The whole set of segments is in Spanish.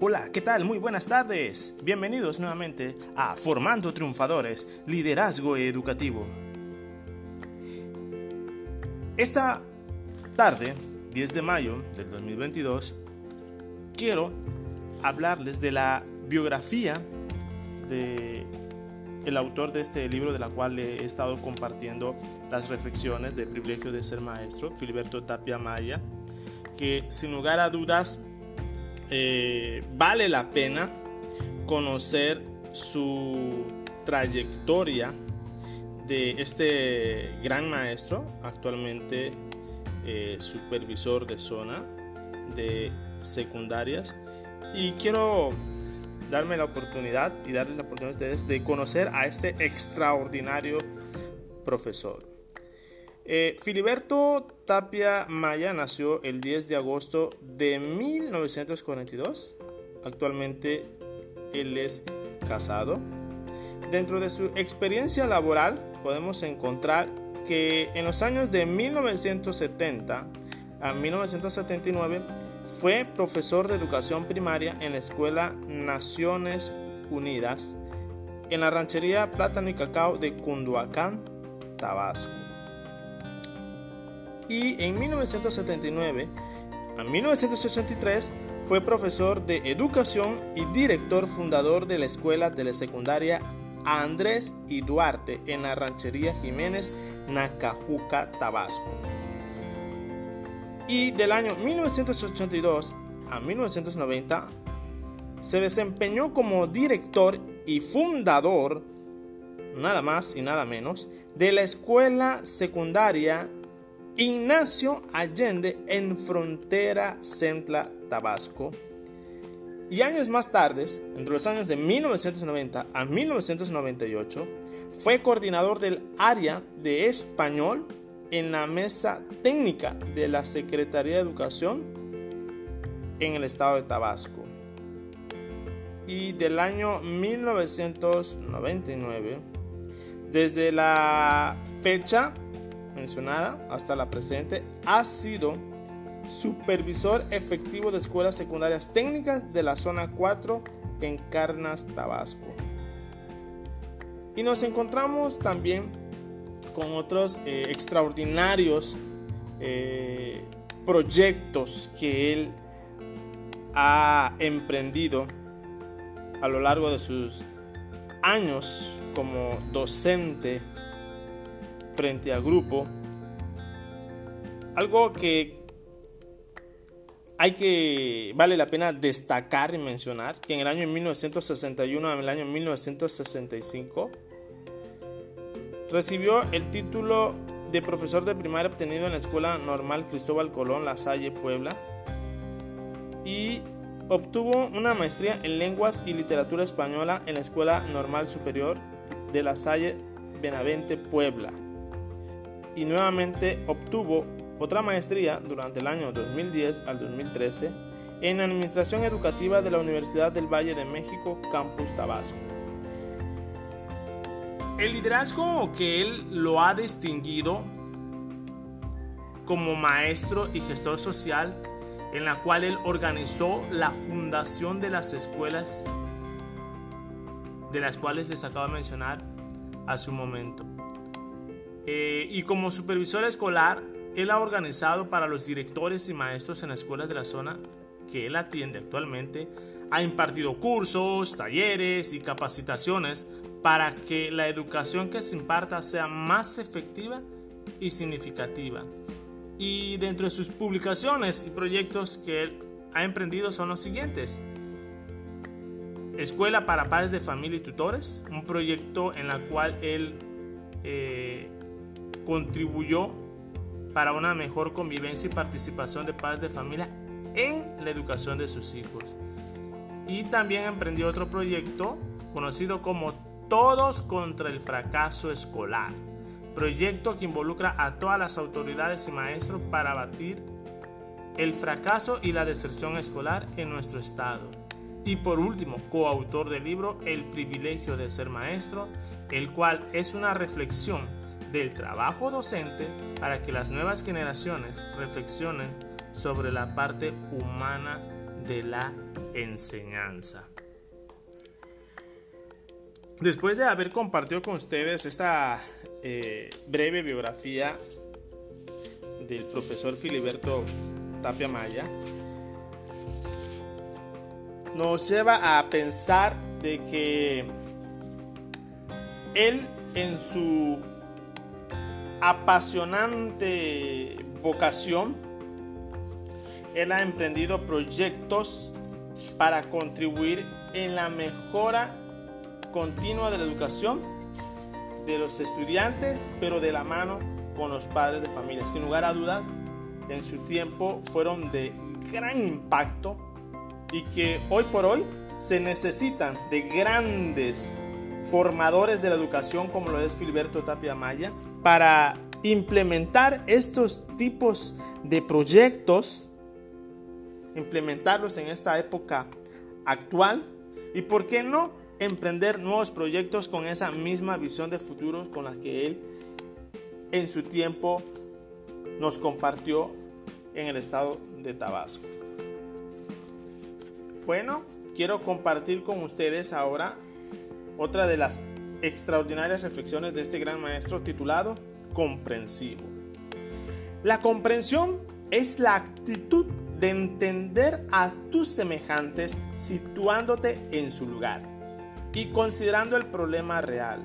Hola, ¿qué tal? Muy buenas tardes. Bienvenidos nuevamente a Formando Triunfadores, Liderazgo Educativo. Esta tarde, 10 de mayo del 2022, quiero hablarles de la biografía de autor de este libro de la cual he estado compartiendo las reflexiones del privilegio de ser maestro, Filiberto Tapia Maya, que sin lugar a dudas eh, vale la pena conocer su trayectoria de este gran maestro, actualmente eh, supervisor de zona de secundarias. Y quiero darme la oportunidad y darles la oportunidad a ustedes de conocer a este extraordinario profesor. Eh, Filiberto Tapia Maya nació el 10 de agosto de 1942. Actualmente él es casado. Dentro de su experiencia laboral podemos encontrar que en los años de 1970 a 1979 fue profesor de educación primaria en la Escuela Naciones Unidas en la ranchería Plátano y Cacao de Cunduacán, Tabasco y en 1979 a 1983 fue profesor de educación y director fundador de la escuela telesecundaria Andrés y Duarte en la ranchería Jiménez, Nacajuca, Tabasco. Y del año 1982 a 1990 se desempeñó como director y fundador, nada más y nada menos, de la escuela secundaria Ignacio Allende en Frontera Centla, Tabasco. Y años más tarde, entre los años de 1990 a 1998, fue coordinador del área de español en la mesa técnica de la Secretaría de Educación en el estado de Tabasco. Y del año 1999, desde la fecha mencionada hasta la presente, ha sido supervisor efectivo de escuelas secundarias técnicas de la zona 4 en Carnas, Tabasco. Y nos encontramos también con otros eh, extraordinarios eh, proyectos que él ha emprendido a lo largo de sus años como docente frente a grupo. Algo que hay que, vale la pena destacar y mencionar, que en el año 1961 en el año 1965 recibió el título de profesor de primaria obtenido en la Escuela Normal Cristóbal Colón, La Salle, Puebla, y obtuvo una maestría en lenguas y literatura española en la Escuela Normal Superior de La Salle, Benavente, Puebla y nuevamente obtuvo otra maestría durante el año 2010 al 2013 en Administración Educativa de la Universidad del Valle de México, Campus Tabasco. El liderazgo que él lo ha distinguido como maestro y gestor social, en la cual él organizó la fundación de las escuelas, de las cuales les acabo de mencionar hace un momento. Eh, y como supervisor escolar, él ha organizado para los directores y maestros en las escuelas de la zona que él atiende actualmente, ha impartido cursos, talleres y capacitaciones para que la educación que se imparta sea más efectiva y significativa. Y dentro de sus publicaciones y proyectos que él ha emprendido son los siguientes. Escuela para Padres de Familia y Tutores, un proyecto en el cual él eh, contribuyó para una mejor convivencia y participación de padres de familia en la educación de sus hijos. Y también emprendió otro proyecto conocido como Todos contra el fracaso escolar, proyecto que involucra a todas las autoridades y maestros para abatir el fracaso y la deserción escolar en nuestro estado. Y por último, coautor del libro El privilegio de ser maestro, el cual es una reflexión del trabajo docente para que las nuevas generaciones reflexionen sobre la parte humana de la enseñanza. Después de haber compartido con ustedes esta eh, breve biografía del profesor Filiberto Tapia Maya, nos lleva a pensar de que él en su apasionante vocación, él ha emprendido proyectos para contribuir en la mejora continua de la educación de los estudiantes, pero de la mano con los padres de familia. Sin lugar a dudas, en su tiempo fueron de gran impacto y que hoy por hoy se necesitan de grandes formadores de la educación como lo es Filiberto Tapia Maya para implementar estos tipos de proyectos, implementarlos en esta época actual y por qué no emprender nuevos proyectos con esa misma visión de futuro con la que él en su tiempo nos compartió en el estado de Tabasco. Bueno, quiero compartir con ustedes ahora otra de las extraordinarias reflexiones de este gran maestro titulado Comprensivo. La comprensión es la actitud de entender a tus semejantes situándote en su lugar y considerando el problema real.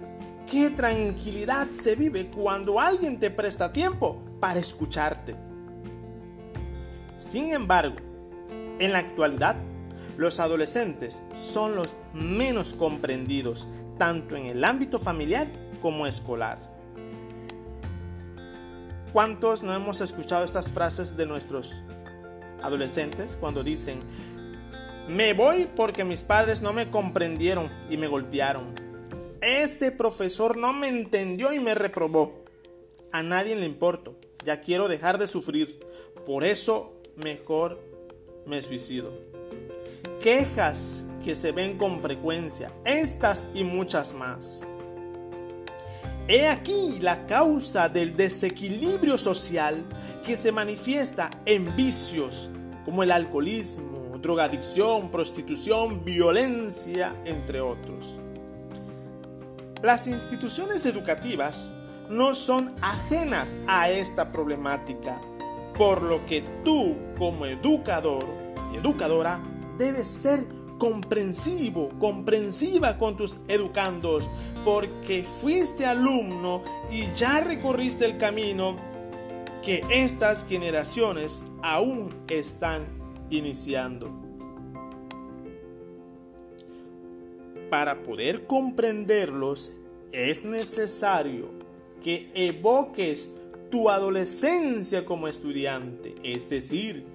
Qué tranquilidad se vive cuando alguien te presta tiempo para escucharte. Sin embargo, en la actualidad, los adolescentes son los menos comprendidos, tanto en el ámbito familiar como escolar. ¿Cuántos no hemos escuchado estas frases de nuestros adolescentes cuando dicen, me voy porque mis padres no me comprendieron y me golpearon. Ese profesor no me entendió y me reprobó. A nadie le importo. Ya quiero dejar de sufrir. Por eso mejor me suicido. Quejas que se ven con frecuencia. Estas y muchas más. He aquí la causa del desequilibrio social que se manifiesta en vicios como el alcoholismo, drogadicción, prostitución, violencia, entre otros. Las instituciones educativas no son ajenas a esta problemática, por lo que tú como educador y educadora debes ser comprensivo, comprensiva con tus educandos, porque fuiste alumno y ya recorriste el camino que estas generaciones aún están iniciando. Para poder comprenderlos es necesario que evoques tu adolescencia como estudiante, es decir,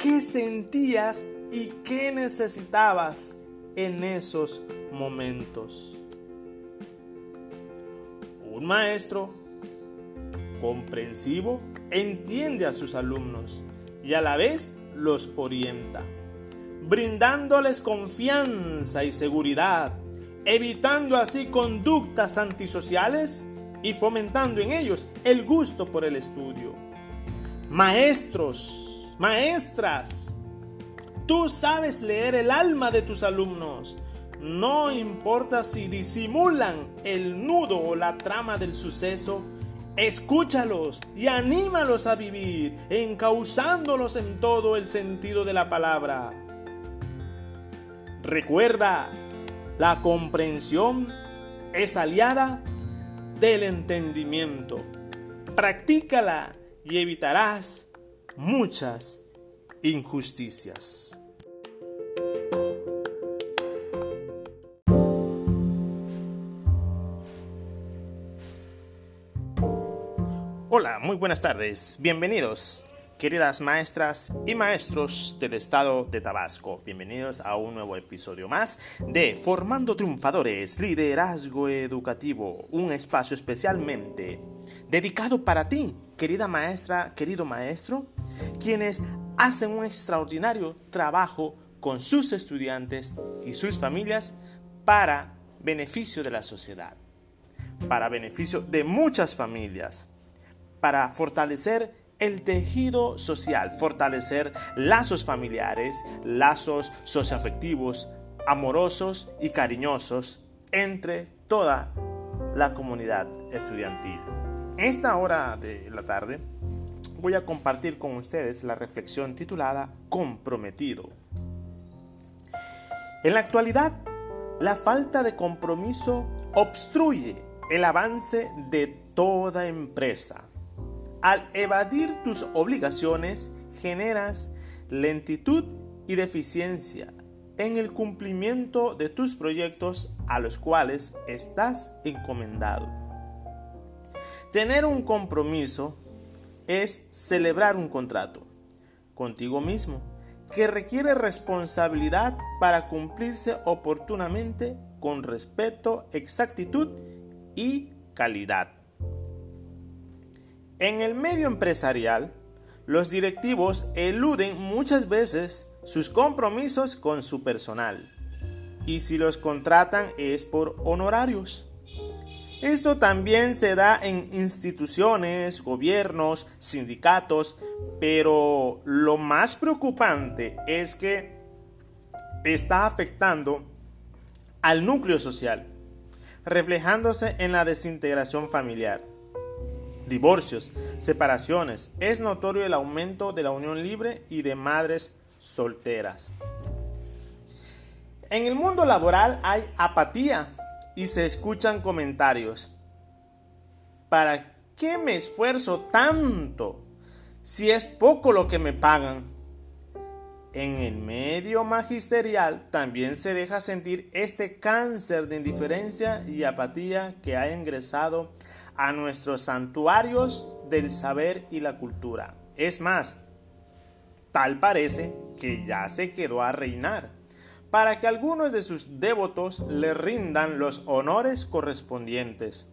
qué sentías y qué necesitabas en esos momentos. Un maestro comprensivo entiende a sus alumnos y a la vez los orienta, brindándoles confianza y seguridad, evitando así conductas antisociales y fomentando en ellos el gusto por el estudio. Maestros, maestras, tú sabes leer el alma de tus alumnos. No importa si disimulan el nudo o la trama del suceso, Escúchalos y anímalos a vivir, encauzándolos en todo el sentido de la palabra. Recuerda, la comprensión es aliada del entendimiento. Practícala y evitarás muchas injusticias. Hola, muy buenas tardes. Bienvenidos, queridas maestras y maestros del estado de Tabasco. Bienvenidos a un nuevo episodio más de Formando Triunfadores, Liderazgo Educativo, un espacio especialmente dedicado para ti, querida maestra, querido maestro, quienes hacen un extraordinario trabajo con sus estudiantes y sus familias para beneficio de la sociedad, para beneficio de muchas familias para fortalecer el tejido social, fortalecer lazos familiares, lazos socioafectivos, amorosos y cariñosos entre toda la comunidad estudiantil. Esta hora de la tarde voy a compartir con ustedes la reflexión titulada Comprometido. En la actualidad, la falta de compromiso obstruye el avance de toda empresa. Al evadir tus obligaciones, generas lentitud y deficiencia en el cumplimiento de tus proyectos a los cuales estás encomendado. Tener un compromiso es celebrar un contrato contigo mismo que requiere responsabilidad para cumplirse oportunamente con respeto, exactitud y calidad. En el medio empresarial, los directivos eluden muchas veces sus compromisos con su personal y si los contratan es por honorarios. Esto también se da en instituciones, gobiernos, sindicatos, pero lo más preocupante es que está afectando al núcleo social, reflejándose en la desintegración familiar. Divorcios, separaciones, es notorio el aumento de la unión libre y de madres solteras. En el mundo laboral hay apatía y se escuchan comentarios. ¿Para qué me esfuerzo tanto si es poco lo que me pagan? En el medio magisterial también se deja sentir este cáncer de indiferencia y apatía que ha ingresado a nuestros santuarios del saber y la cultura. Es más, tal parece que ya se quedó a reinar para que algunos de sus devotos le rindan los honores correspondientes,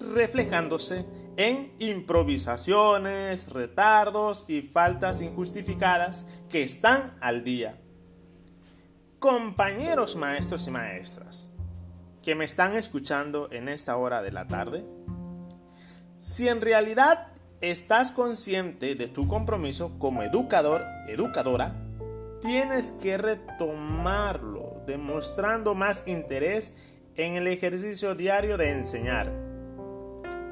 reflejándose en improvisaciones, retardos y faltas injustificadas que están al día. Compañeros maestros y maestras, que me están escuchando en esta hora de la tarde, si en realidad estás consciente de tu compromiso como educador, educadora, tienes que retomarlo, demostrando más interés en el ejercicio diario de enseñar,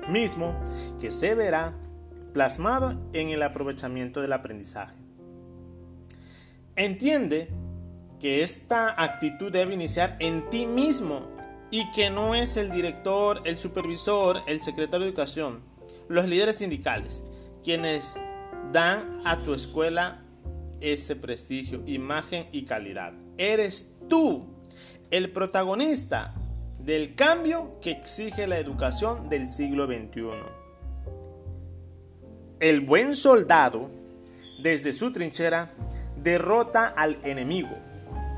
mismo que se verá plasmado en el aprovechamiento del aprendizaje. Entiende que esta actitud debe iniciar en ti mismo y que no es el director, el supervisor, el secretario de educación, los líderes sindicales, quienes dan a tu escuela ese prestigio, imagen y calidad. Eres tú el protagonista del cambio que exige la educación del siglo XXI. El buen soldado, desde su trinchera, derrota al enemigo,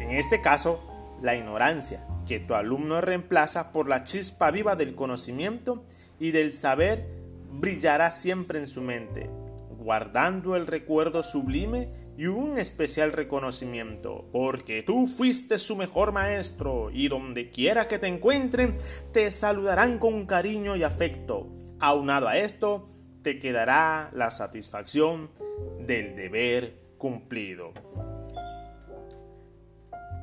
en este caso, la ignorancia, que tu alumno reemplaza por la chispa viva del conocimiento y del saber brillará siempre en su mente, guardando el recuerdo sublime y un especial reconocimiento, porque tú fuiste su mejor maestro y donde quiera que te encuentren, te saludarán con cariño y afecto. Aunado a esto, te quedará la satisfacción del deber cumplido.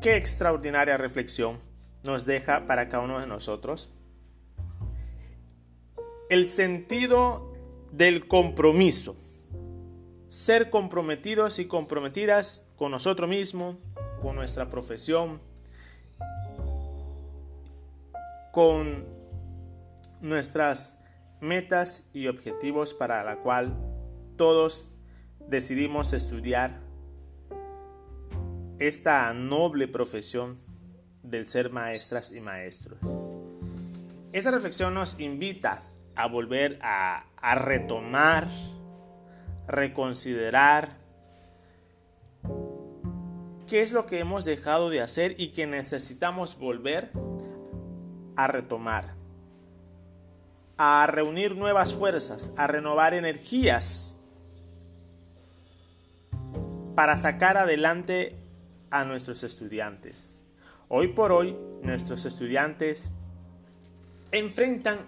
Qué extraordinaria reflexión nos deja para cada uno de nosotros. El sentido del compromiso ser comprometidos y comprometidas con nosotros mismos, con nuestra profesión, con nuestras metas y objetivos para la cual todos decidimos estudiar esta noble profesión del ser maestras y maestros. Esta reflexión nos invita a volver a, retomar reconsiderar qué es lo que hemos dejado de hacer y que necesitamos volver a retomar, a reunir nuevas fuerzas, a renovar energías para sacar adelante a nuestros estudiantes. Hoy por hoy nuestros estudiantes enfrentan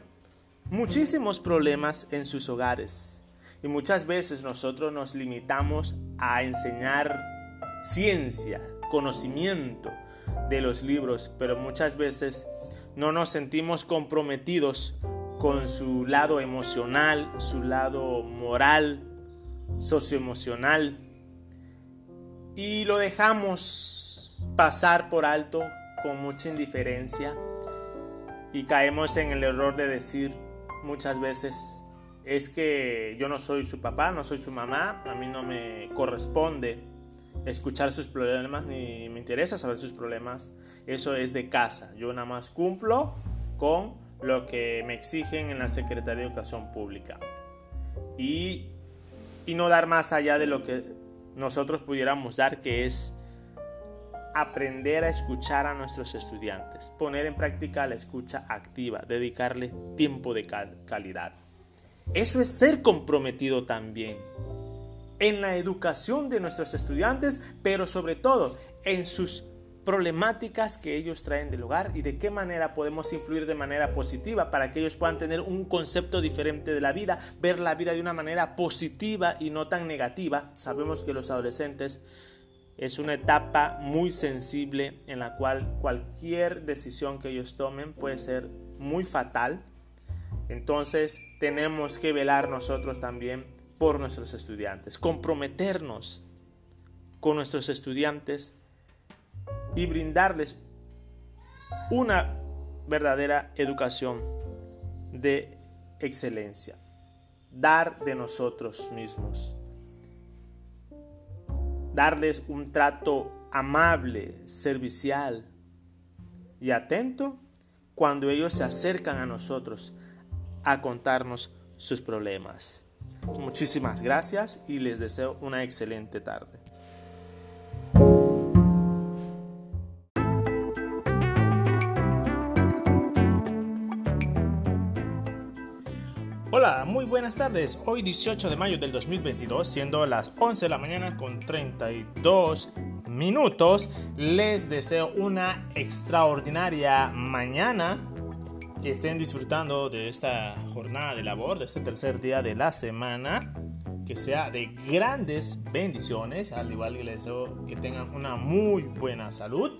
muchísimos problemas en sus hogares Y muchas veces nosotros nos limitamos a enseñar ciencia, conocimiento de los libros, pero muchas veces no nos sentimos comprometidos con su lado emocional, su lado moral, socioemocional, y lo dejamos pasar por alto con mucha indiferencia y caemos en el error de decir muchas veces es que yo no soy su papá, no soy su mamá, a mí no me corresponde escuchar sus problemas ni me interesa saber sus problemas, eso es de casa, yo nada más cumplo con lo que me exigen en la Secretaría de Educación Pública. Y, y no dar más allá de lo que nosotros pudiéramos dar, que es aprender a escuchar a nuestros estudiantes, poner en práctica la escucha activa, dedicarle tiempo de calidad. Eso es ser comprometido también en la educación de nuestros estudiantes, pero sobre todo en sus problemáticas que ellos traen del hogar y de qué manera podemos influir de manera positiva para que ellos puedan tener un concepto diferente de la vida, ver la vida de una manera positiva y no tan negativa. Sabemos que los adolescentes es una etapa muy sensible en la cual cualquier decisión que ellos tomen puede ser muy fatal. Entonces tenemos que velar nosotros también por nuestros estudiantes, comprometernos con nuestros estudiantes y brindarles una verdadera educación de excelencia, dar de nosotros mismos darles un trato amable, servicial y atento cuando ellos se acercan a nosotros a contarnos sus problemas. Muchísimas gracias y les deseo una excelente tarde. Hola, muy buenas tardes. Hoy 18 de mayo del 2022, siendo las 11 de la mañana con 32 minutos, les deseo una extraordinaria mañana. Que estén disfrutando de esta jornada de labor, de este tercer día de la semana. Que sea de grandes bendiciones, al igual que les deseo que tengan una muy buena salud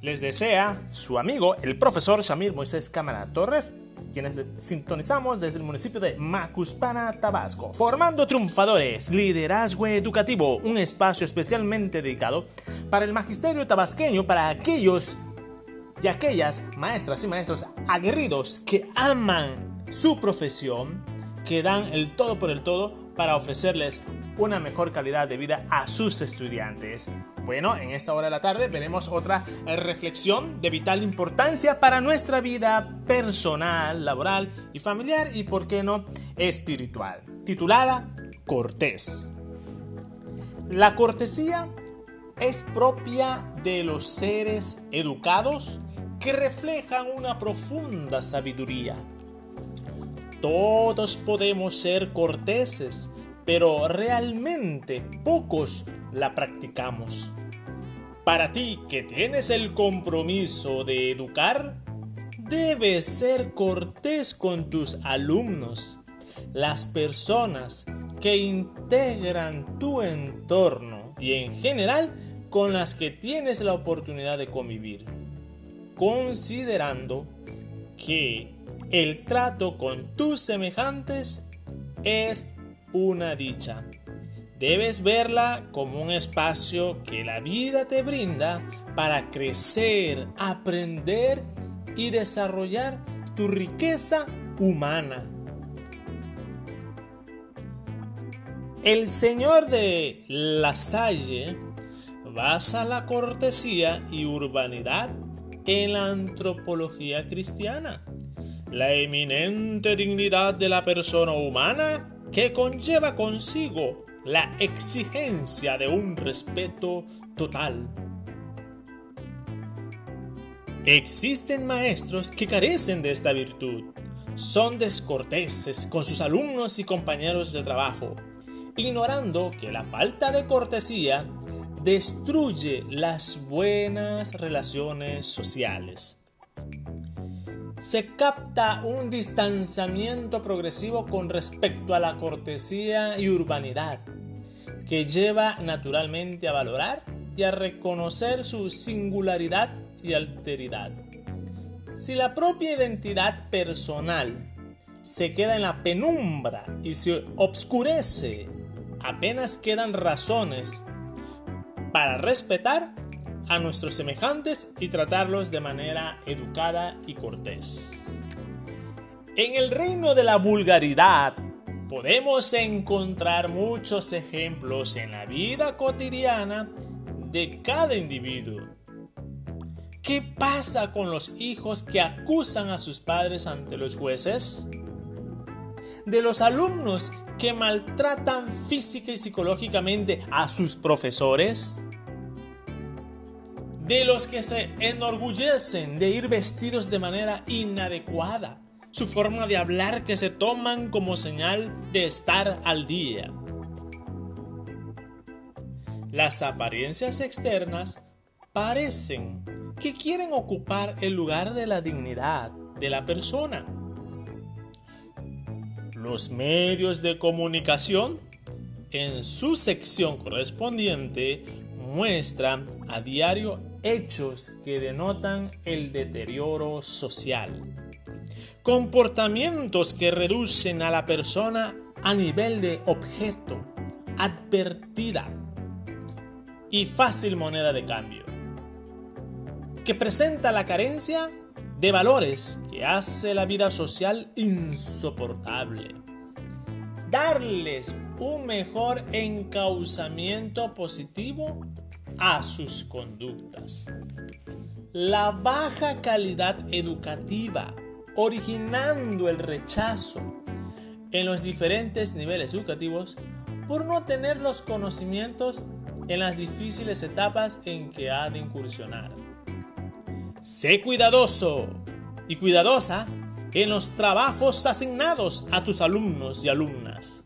les desea su amigo, el profesor Shamir Moisés Cámara Torres, quienes sintonizamos desde el municipio de Macuspana, Tabasco, formando triunfadores, liderazgo educativo, un espacio especialmente dedicado para el magisterio tabasqueño, para aquellos y aquellas maestras y maestros aguerridos que aman su profesión, que dan el todo por el todo para ofrecerles una mejor calidad de vida a sus estudiantes. Bueno, en esta hora de la tarde veremos otra reflexión de vital importancia para nuestra vida personal, laboral y familiar y, por qué no, espiritual, titulada Cortés. La cortesía es propia de los seres educados que reflejan una profunda sabiduría. Todos podemos ser corteses pero realmente pocos la practicamos. Para ti que tienes el compromiso de educar, debes ser cortés con tus alumnos, las personas que integran tu entorno y en general con las que tienes la oportunidad de convivir, considerando que el trato con tus semejantes es una dicha. Debes verla como un espacio que la vida te brinda para crecer, aprender y desarrollar tu riqueza humana. El Señor de La Salle basa la cortesía y urbanidad en la antropología cristiana. La eminente dignidad de la persona humana que conlleva consigo la exigencia de un respeto total. Existen maestros que carecen de esta virtud. Son descorteses con sus alumnos y compañeros de trabajo, ignorando que la falta de cortesía destruye las buenas relaciones sociales. se capta un distanciamiento progresivo con respecto a la cortesía y urbanidad, que lleva naturalmente a valorar y a reconocer su singularidad y alteridad. Si la propia identidad personal se queda en la penumbra y se obscurece, apenas quedan razones para respetar a nuestros semejantes y tratarlos de manera educada y cortés. En el reino de la vulgaridad podemos encontrar muchos ejemplos en la vida cotidiana de cada individuo. ¿Qué pasa con los hijos que acusan a sus padres ante los jueces? De los alumnos que maltratan física y psicológicamente a sus profesores? de los que se enorgullecen de ir vestidos de manera inadecuada, su forma de hablar que se toman como señal de estar al día. Las apariencias externas parecen que quieren ocupar el lugar de la dignidad de la persona. Los medios de comunicación en su sección correspondiente muestran a diario hechos que denotan el deterioro social. Comportamientos que reducen a la persona a nivel de objeto, advertida y fácil moneda de cambio. Que presenta la carencia de valores que hace la vida social insoportable. Darles un mejor encauzamiento positivo a sus conductas. La baja calidad educativa, originando el rechazo en los diferentes niveles educativos por no tener los conocimientos en las difíciles etapas en que ha de incursionar. Sé cuidadoso y cuidadosa en los trabajos asignados a tus alumnos y alumnas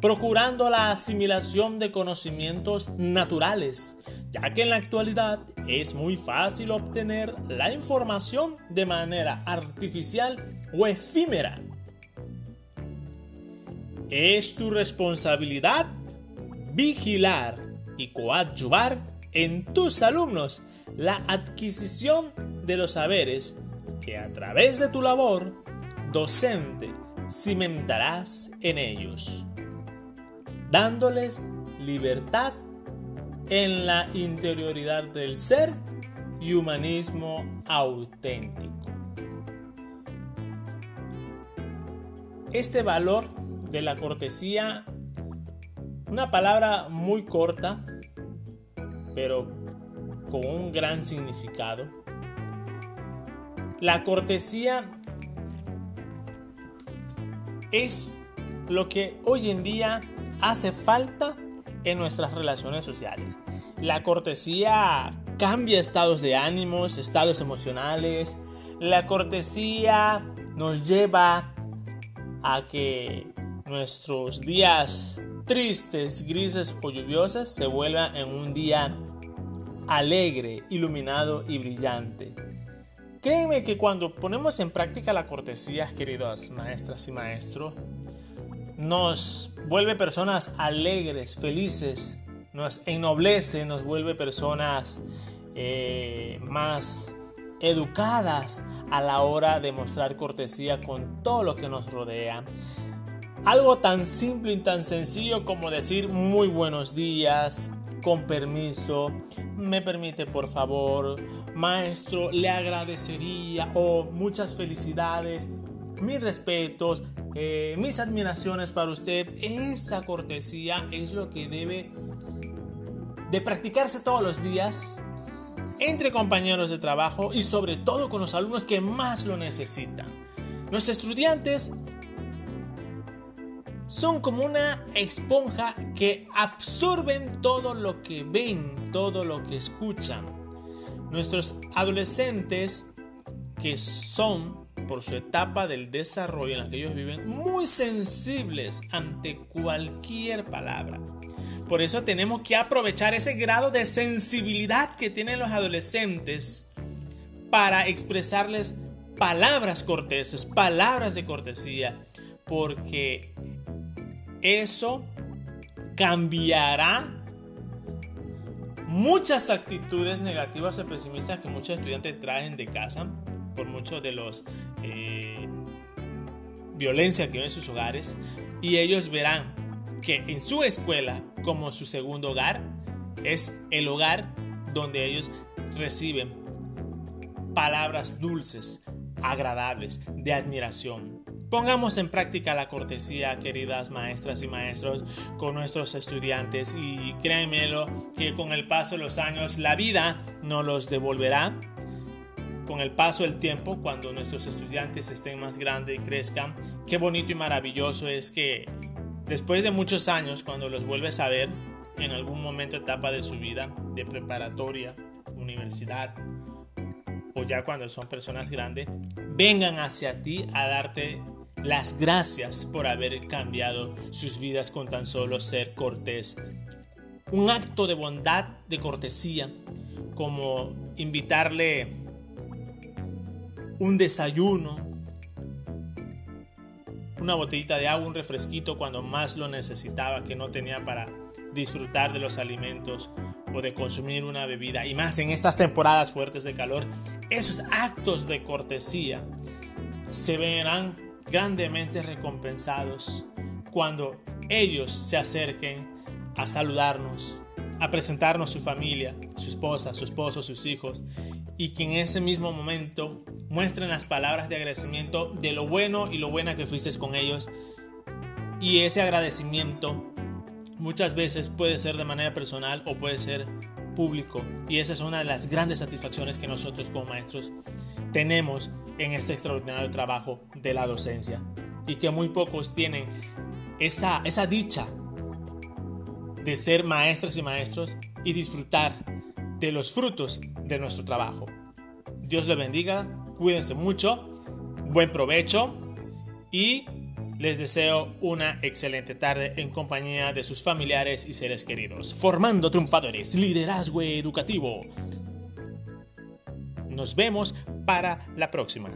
procurando la asimilación de conocimientos naturales, ya que en la actualidad es muy fácil obtener la información de manera artificial o efímera. Es tu responsabilidad vigilar y coadyuvar en tus alumnos la adquisición de los saberes que a través de tu labor docente cimentarás en ellos dándoles libertad en la interioridad del ser y humanismo auténtico. Este valor de la cortesía, una palabra muy corta, pero con un gran significado. La cortesía es lo que hoy en día hace falta en nuestras relaciones sociales. La cortesía cambia estados de ánimos, estados emocionales. La cortesía nos lleva a que nuestros días tristes, grises o lluviosos se vuelvan en un día alegre, iluminado y brillante. Créeme que cuando ponemos en práctica la cortesía, queridas maestras y maestros, nos vuelve personas alegres, felices, nos ennoblece, nos vuelve personas eh, más educadas a la hora de mostrar cortesía con todo lo que nos rodea. Algo tan simple y tan sencillo como decir muy buenos días, con permiso, me permite por favor, maestro, le agradecería o muchas felicidades, mis respetos, eh, mis admiraciones para usted. Esa cortesía es lo que debe de practicarse todos los días entre compañeros de trabajo y sobre todo con los alumnos que más lo necesitan. Los estudiantes son como una esponja que absorben todo lo que ven, todo lo que escuchan. Nuestros adolescentes que son por su etapa del desarrollo en la que ellos viven, muy sensibles ante cualquier palabra. Por eso tenemos que aprovechar ese grado de sensibilidad que tienen los adolescentes para expresarles palabras corteses, palabras de cortesía, porque eso cambiará muchas actitudes negativas o pesimistas que muchos estudiantes traen de casa por muchos de los eh, violencia que viven en sus hogares y ellos verán que en su escuela como su segundo hogar es el hogar donde ellos reciben palabras dulces, agradables, de admiración. Pongamos en práctica la cortesía, queridas maestras y maestros, con nuestros estudiantes y créanmelo que con el paso de los años la vida nos los devolverá. Con el paso del tiempo, cuando nuestros estudiantes estén más grandes y crezcan, qué bonito y maravilloso es que después de muchos años, cuando los vuelves a ver, en algún momento etapa de su vida, de preparatoria, universidad, o ya cuando son personas grandes, vengan hacia ti a darte las gracias por haber cambiado sus vidas con tan solo ser cortés. Un acto de bondad, de cortesía, como invitarle un desayuno, una botellita de agua, un refresquito cuando más lo necesitaba, que no tenía para disfrutar de los alimentos o de consumir una bebida. Y más en estas temporadas fuertes de calor, esos actos de cortesía se verán grandemente recompensados cuando ellos se acerquen a saludarnos, a presentarnos su familia, su esposa, su esposo, sus hijos, y que en ese mismo momento muestren las palabras de agradecimiento de lo bueno y lo buena que fuiste con ellos. Y ese agradecimiento muchas veces puede ser de manera personal o puede ser público. Y esa es una de las grandes satisfacciones que nosotros como maestros tenemos en este extraordinario trabajo de la docencia. Y que muy pocos tienen esa, esa dicha de ser maestras y maestros y disfrutar de los frutos de nuestro trabajo. Dios le bendiga, cuídense mucho, buen provecho y les deseo una excelente tarde en compañía de sus familiares y seres queridos. Formando triunfadores, liderazgo educativo. Nos vemos para la próxima.